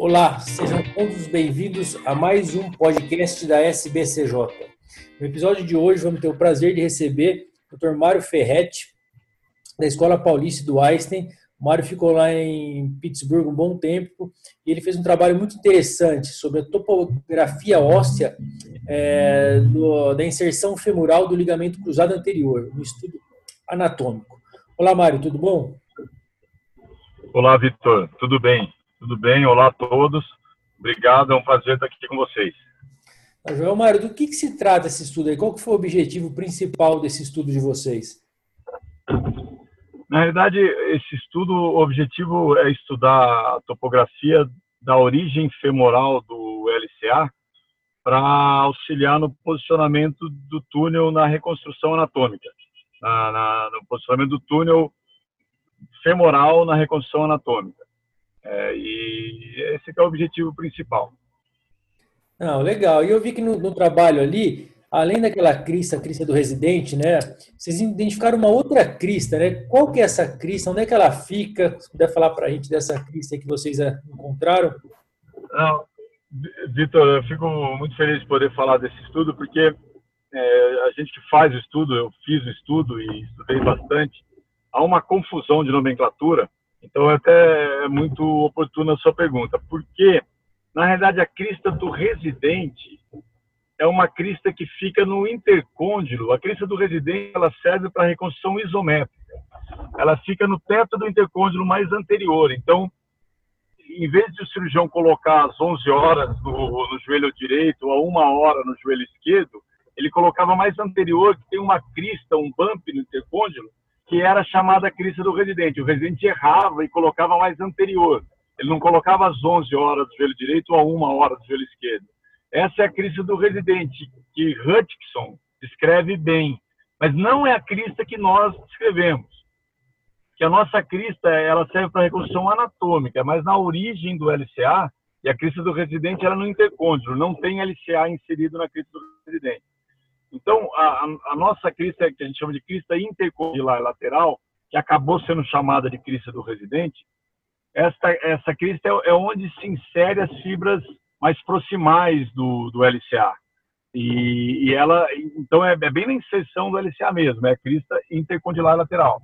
Olá, sejam todos bem-vindos a mais um podcast da SBCJ. No episódio de hoje, vamos ter o prazer de receber o Dr. Mário Ferretti, da Escola Paulista do Einstein. O Mário ficou lá em Pittsburgh um bom tempo e ele fez um trabalho muito interessante sobre a topografia óssea é, do, da inserção femoral do ligamento cruzado anterior, um estudo anatômico. Olá, Mário, tudo bom? Olá, Vitor, tudo bem? Tudo bem? Olá a todos. Obrigado, é um prazer estar aqui com vocês. João Mário, do que, que se trata esse estudo aí? Qual que foi o objetivo principal desse estudo de vocês? Na realidade, esse estudo, o objetivo é estudar a topografia da origem femoral do LCA para auxiliar no posicionamento do túnel na reconstrução anatômica, na, na, no posicionamento do túnel femoral na reconstrução anatômica. É, e esse é o objetivo principal. Não, legal. E eu vi que no, no, trabalho ali, além daquela crista, a crista do residente, né? Vocês identificaram uma outra crista, né? Qual que é essa crista? Onde é que ela fica? Se puder falar para a gente dessa crista que vocês é, encontraram. Não, Vitor, eu fico muito feliz de poder falar desse estudo, porque é, a gente que faz o estudo, eu fiz o estudo e estudei bastante, há uma confusão de nomenclatura então, até é muito oportuna a sua pergunta, porque, na realidade, a crista do residente é uma crista que fica no intercôndilo. A crista do residente ela serve para reconstrução isométrica. Ela fica no teto do intercôndilo mais anterior. Então, em vez de o cirurgião colocar às 11 horas no, no joelho direito ou a uma hora no joelho esquerdo, ele colocava mais anterior, que tem uma crista, um bump no intercôndilo, que era chamada crise do residente. O residente errava e colocava mais anterior. Ele não colocava às 11 horas do joelho direito ou a uma hora do joelho esquerdo. Essa é a crise do residente, que Hutchinson descreve bem, mas não é a crista que nós descrevemos. Que a nossa crista ela serve para reconstrução anatômica, mas na origem do LCA, e a crista do residente era no intercôndilo, não tem LCA inserido na crista do residente. Então, a, a nossa crista, que a gente chama de crista intercondilar lateral, que acabou sendo chamada de crista do residente, esta, essa crista é, é onde se insere as fibras mais proximais do, do LCA. E, e ela, então, é, é, bem na inserção do LCA mesmo, é a crista intercondilar lateral.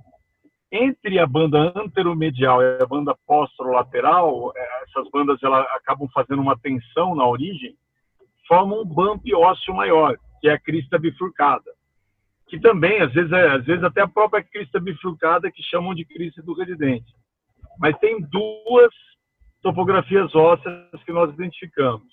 Entre a banda anteromedial e a banda posterolateral, é, essas bandas ela acabam fazendo uma tensão na origem, formam um bump ósseo maior que é a crista bifurcada, que também, às vezes, é, às vezes até a própria crista bifurcada que chamam de crista do residente. Mas tem duas topografias ósseas que nós identificamos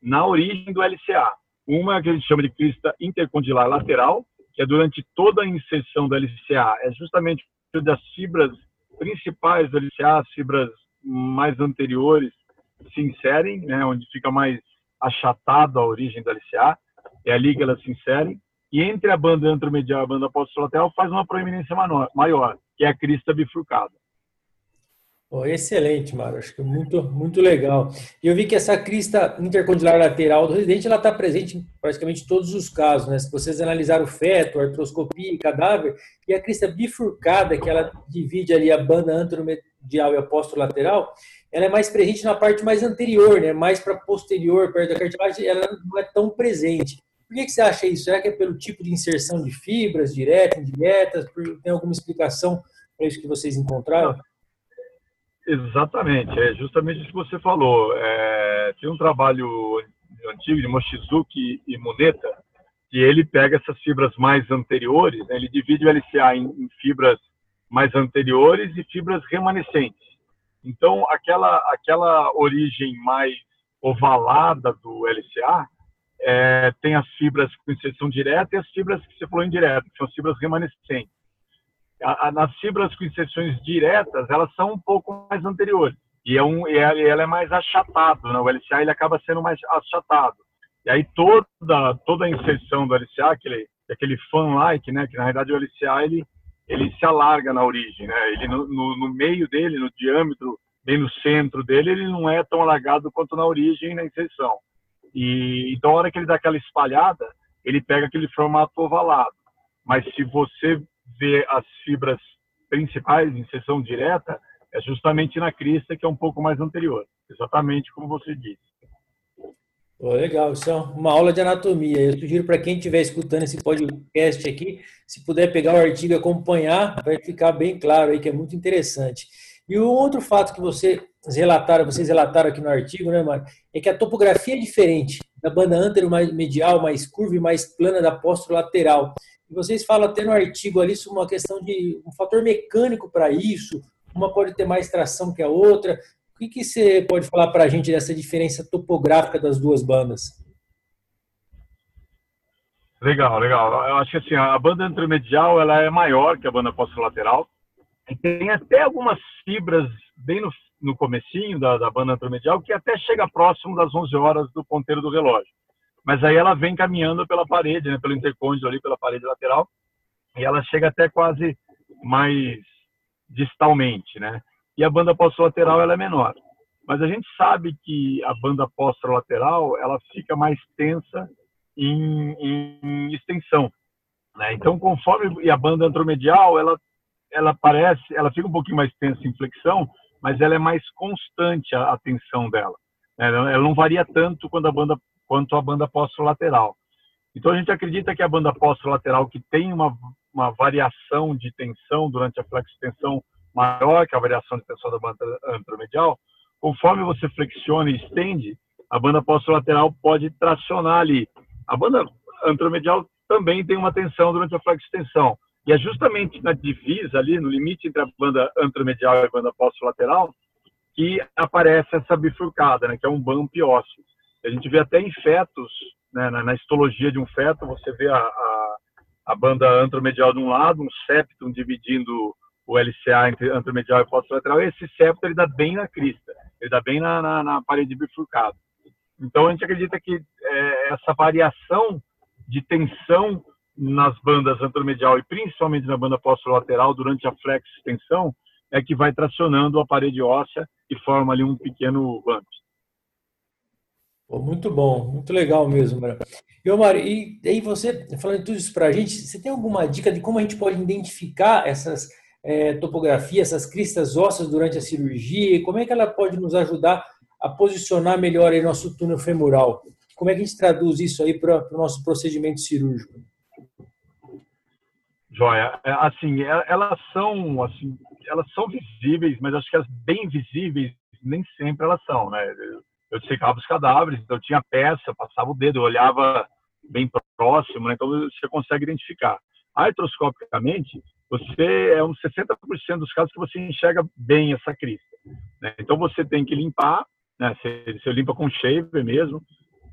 na origem do LCA. Uma que a gente chama de crista intercondilar lateral, que é durante toda a inserção do LCA, é justamente das fibras principais do LCA, as fibras mais anteriores se inserem, né, onde fica mais achatado a origem do LCA é ali que elas se inserem, e entre a banda antromedial e a banda postolateral faz uma proeminência maior, que é a crista bifurcada. Oh, excelente, Mário. Acho que muito, muito legal. E eu vi que essa crista intercondilar lateral do residente ela está presente em praticamente todos os casos. Né? Se vocês analisarem o feto, artroscopia e cadáver, e a crista bifurcada, que ela divide ali a banda anteromedial e a posterolateral, ela é mais presente na parte mais anterior, né? mais para posterior, perto da cartilagem, ela não é tão presente. Por que, que você acha isso? Será que é pelo tipo de inserção de fibras, diretas, indiretas? Tem alguma explicação para isso que vocês encontraram? Exatamente, é justamente isso que você falou. É, tem um trabalho antigo de Mochizuki e Muneta, que ele pega essas fibras mais anteriores, né, ele divide o LCA em, em fibras mais anteriores e fibras remanescentes. Então, aquela, aquela origem mais ovalada do LCA é, tem as fibras com inserção direta e as fibras que você falou indireta, que são as fibras remanescentes nas fibras com inserções diretas, elas são um pouco mais anteriores. E, é um, e ela é mais achatado, né? o LCA ele acaba sendo mais achatado. E aí toda, toda a inserção do LCA, aquele, aquele fan-like, né? que na verdade o LCA ele, ele se alarga na origem. Né? Ele no, no, no meio dele, no diâmetro, bem no centro dele, ele não é tão alargado quanto na origem e na inserção. E então, hora que ele dá aquela espalhada, ele pega aquele formato ovalado. Mas se você vê as fibras principais em seção direta é justamente na crista, que é um pouco mais anterior. exatamente como você disse. Oh, legal, isso é uma aula de anatomia. Eu sugiro para quem estiver escutando esse podcast aqui, se puder pegar o artigo e acompanhar, vai ficar bem claro aí que é muito interessante. E o outro fato que você relataram, vocês relataram aqui no artigo, né, Mário, é que a topografia é diferente da banda antero mais medial, mais curva e mais plana da lateral. E vocês falam até no artigo ali sobre uma questão de um fator mecânico para isso, uma pode ter mais tração que a outra. O que, que você pode falar para a gente dessa diferença topográfica das duas bandas? Legal, legal. Eu acho que assim, a banda intermedial ela é maior que a banda posterolateral. E tem até algumas fibras bem no, no comecinho da, da banda intermedial que até chega próximo das 11 horas do ponteiro do relógio. Mas aí ela vem caminhando pela parede, né, pelo intercôndilo ali, pela parede lateral, e ela chega até quase mais distalmente, né? E a banda posterolateral ela é menor. Mas a gente sabe que a banda posterolateral ela fica mais tensa em, em extensão, né? Então, conforme e a banda antromedial, ela ela parece, ela fica um pouquinho mais tensa em flexão, mas ela é mais constante a, a tensão dela. Né? Ela não varia tanto quando a banda quanto a banda posterolateral. Então a gente acredita que a banda posterolateral que tem uma uma variação de tensão durante a flexo-tensão maior que a variação de tensão da banda antromedial, conforme você flexiona e estende, a banda posterolateral pode tracionar ali. A banda antromedial também tem uma tensão durante a flexo-tensão. E é justamente na divisa ali, no limite entre a banda antromedial e a banda posterolateral, que aparece essa bifurcada, né, que é um bump ósseo. A gente vê até em fetos, né, na, na, histologia de um feto, você vê a, a a banda antromedial de um lado, um septum dividindo o LCA entre antromedial e posterolateral, e esse septo ele dá bem na crista, ele dá bem na, na, na parede bifurcada. Então a gente acredita que é, essa variação de tensão nas bandas antromedial e principalmente na banda posterolateral durante a flex extensão é que vai tracionando a parede óssea e forma ali um pequeno bump. muito bom, muito legal mesmo, Mara. E, Omar, e aí você, falando tudo isso para a gente, você tem alguma dica de como a gente pode identificar essas é, topografias, essas cristas ósseas durante a cirurgia? E como é que ela pode nos ajudar a posicionar melhor aí nosso túnel femoral? Como é que a gente traduz isso aí para o nosso procedimento cirúrgico? Joia, é, assim, é, elas são, assim, elas são visíveis, mas acho que as bem visíveis nem sempre elas são, né? eu dissecava os cadáveres, então eu tinha peça, passava o dedo, eu olhava bem próximo, né? então você consegue identificar. Artroscopicamente, você é uns 60% dos casos que você enxerga bem essa crista. Né? Então você tem que limpar, né? Você, você, limpa com shaver mesmo.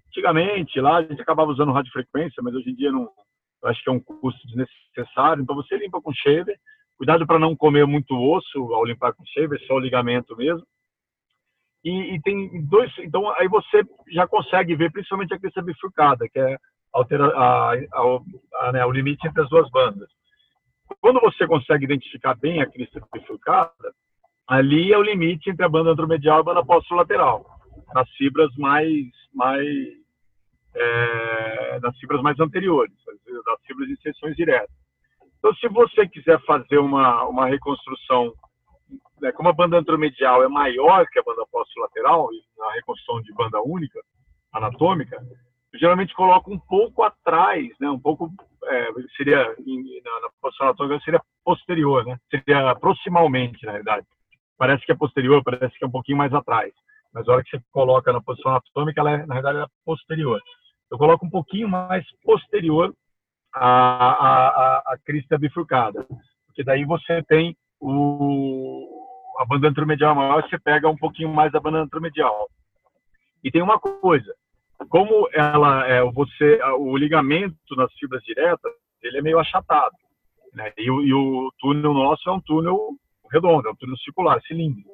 Antigamente, lá a gente acabava usando radiofrequência, mas hoje em dia não, acho que é um custo desnecessário. Então você limpa com shaver. Cuidado para não comer muito osso ao limpar com shaver, só o ligamento mesmo. E, e, tem dois, então aí você já consegue ver principalmente a crista bifurcada, que é altera, a, a, a, né, o limite entre as duas bandas. Quando você consegue identificar bem a crista bifurcada, ali é o limite entre a banda antromedial e a banda posterolateral, nas fibras mais mais é, nas fibras mais anteriores, das fibras de inserções diretas. Então, se você quiser fazer uma, uma reconstrução né, como a banda antromedial é maior que a banda posterolateral, na reconstrução de banda única, anatômica, eu geralmente coloco um pouco atrás, né, um pouco, é, seria, na, na posição anatômica, seria posterior, né, seria proximalmente, na verdade. Parece que é posterior, parece que é um pouquinho mais atrás, mas a hora que você coloca na posição anatômica, ela é, na verdade, é posterior. Eu coloco um pouquinho mais posterior à, à, à, crista bifurcada, porque daí você tem o, a banda antromedial maior, você pega um pouquinho mais da banda antromedial. E tem uma coisa, como ela é você o ligamento nas fibras diretas, ele é meio achatado, né? E, o, e o túnel nosso é um túnel redondo, é um túnel circular, cilíndrico?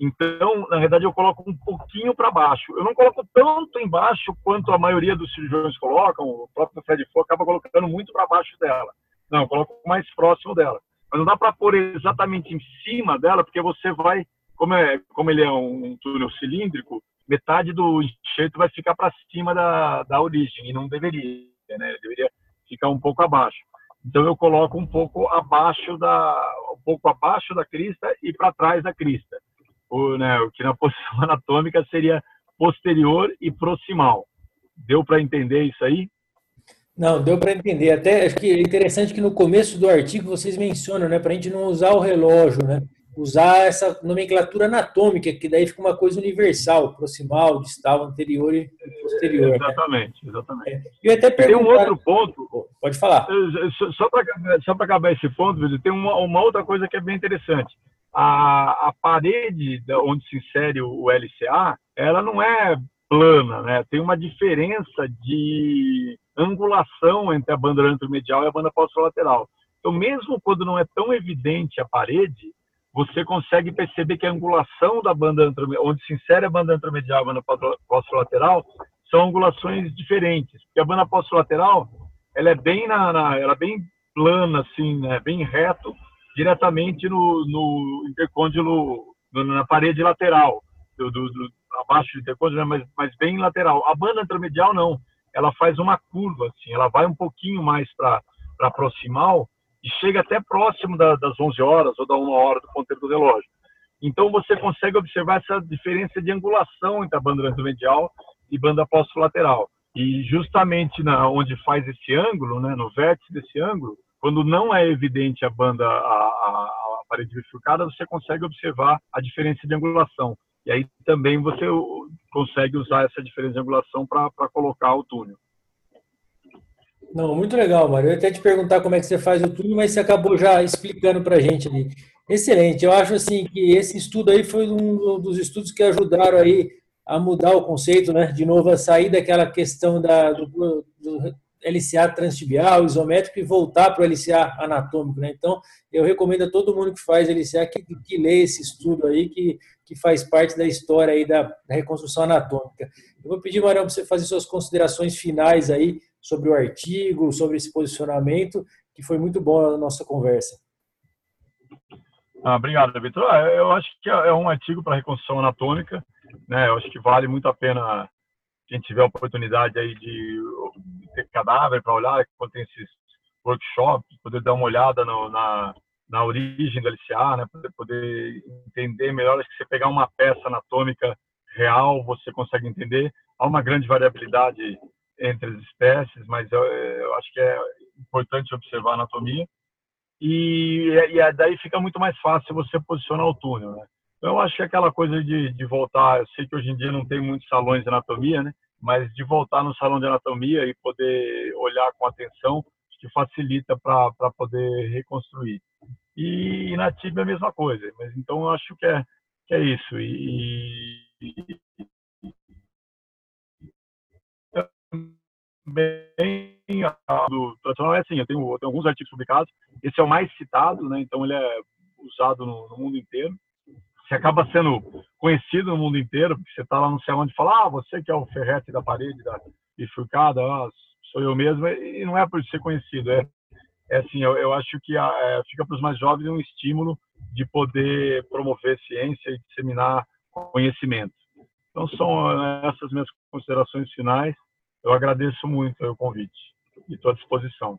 Então, na verdade, eu coloco um pouquinho para baixo. Eu não coloco tanto embaixo quanto a maioria dos cirurgiões colocam. O próprio Fred acaba colocando muito para baixo dela. Não, eu coloco mais próximo dela. Mas não dá para pôr exatamente em cima dela, porque você vai, como, é, como ele é um túnel cilíndrico, metade do enxerto vai ficar para cima da, da origem, e não deveria, né? Deveria ficar um pouco abaixo. Então eu coloco um pouco abaixo da, um pouco abaixo da crista e para trás da crista. O, né, o que na posição anatômica seria posterior e proximal. Deu para entender isso aí? Não, deu para entender. Até acho que é interessante que no começo do artigo vocês mencionam, né, para a gente não usar o relógio, né? Usar essa nomenclatura anatômica, que daí fica uma coisa universal, proximal, distal, anterior e posterior. Exatamente, né? exatamente. É. E até Tem um outro ponto. Pode falar. Só para só acabar esse ponto, tem uma, uma outra coisa que é bem interessante. A, a parede onde se insere o LCA, ela não é plana, né? Tem uma diferença de angulação entre a banda anteromedial e a banda posterolateral. Então, mesmo quando não é tão evidente a parede, você consegue perceber que a angulação da banda onde se insere a banda anteromedial e a banda posterolateral são angulações diferentes. Porque a banda posterolateral, ela é bem na, na ela é bem plana assim, né? Bem reto, diretamente no, no intercôndilo, na parede lateral, do, do, do abaixo do intercôndilo, né? mas, mas bem lateral. A banda anteromedial não ela faz uma curva, assim, ela vai um pouquinho mais para proximal e chega até próximo da, das 11 horas ou da 1 hora do ponteiro do relógio. Então você consegue observar essa diferença de angulação entre a banda medial e banda lateral. E justamente na, onde faz esse ângulo, né, no vértice desse ângulo, quando não é evidente a banda, a, a, a parede bifurcada, você consegue observar a diferença de angulação. E aí também você consegue usar essa diferença de angulação para colocar o túnel. Não, muito legal, Mário. Eu até te perguntar como é que você faz o túnel, mas você acabou já explicando para a gente ali. Excelente. Eu acho assim que esse estudo aí foi um dos estudos que ajudaram aí a mudar o conceito, né? De novo, a sair daquela questão da, do, do LCA transtibial, isométrico e voltar para o LCA anatômico, né? Então, eu recomendo a todo mundo que faz LCA que, que lê esse estudo aí, que, que faz parte da história aí da, reconstrução anatômica. Eu vou pedir, Marão, para você fazer suas considerações finais aí sobre o artigo, sobre esse posicionamento, que foi muito bom a nossa conversa. Ah, obrigado, Vitor. Ah, eu acho que é um artigo para reconstrução anatômica, né? Eu acho que vale muito a pena quem tiver a oportunidade aí de ter cadáver para olhar, quando tem esses workshops, poder dar uma olhada no, na, na origem do LCA, né, poder, poder entender melhor. Acho que você pegar uma peça anatômica real, você consegue entender. Há uma grande variabilidade entre as espécies, mas eu, eu acho que é importante observar a anatomia. E, e daí fica muito mais fácil você posicionar o túnel, né? Então, eu acho que é aquela coisa de, de voltar, eu sei que hoje em dia não tem muitos salões de anatomia, né? Mas de voltar no salão de anatomia e poder olhar com atenção, que facilita para poder reconstruir. E, e na TIB é a mesma coisa. Mas então eu acho que é, que é isso. E, e também do tradicional é assim, eu tenho, eu tenho, alguns artigos publicados, esse é o mais citado, né? Então ele é usado no, no mundo inteiro você acaba sendo conhecido no mundo inteiro, porque você está lá no céu onde fala, ah, você que é o ferrete da parede da bifurcada, ah, sou eu mesmo, e não é por ser conhecido, é, é assim, eu, eu acho que a, é, fica para os mais jovens um estímulo de poder promover ciência e disseminar conhecimento. Então são é, essas minhas considerações finais. Eu agradeço muito o convite e estou à disposição.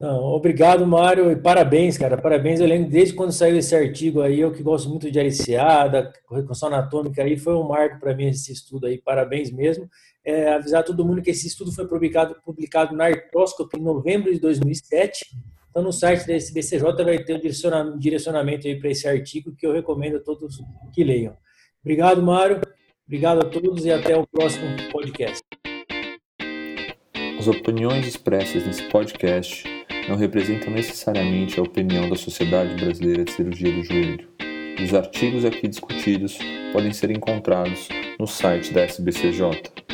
Não, obrigado, Mário, e parabéns, cara. Parabéns. Eu lembro desde quando saiu esse artigo aí, eu que gosto muito de LCA, da reconstrução anatômica aí, foi um marco para mim esse estudo aí. Parabéns mesmo. É, avisar todo mundo que esse estudo foi publicado, publicado na Artroscopy em novembro de 2007. Então, no site da SBCJ vai ter um direcionamento aí para esse artigo que eu recomendo a todos que leiam. Obrigado, Mário. Obrigado a todos e até o próximo podcast. As opiniões expressas nesse podcast não representam necessariamente a opinião da Sociedade Brasileira de Cirurgia do Joelho. Os artigos aqui discutidos podem ser encontrados no site da SBCJ.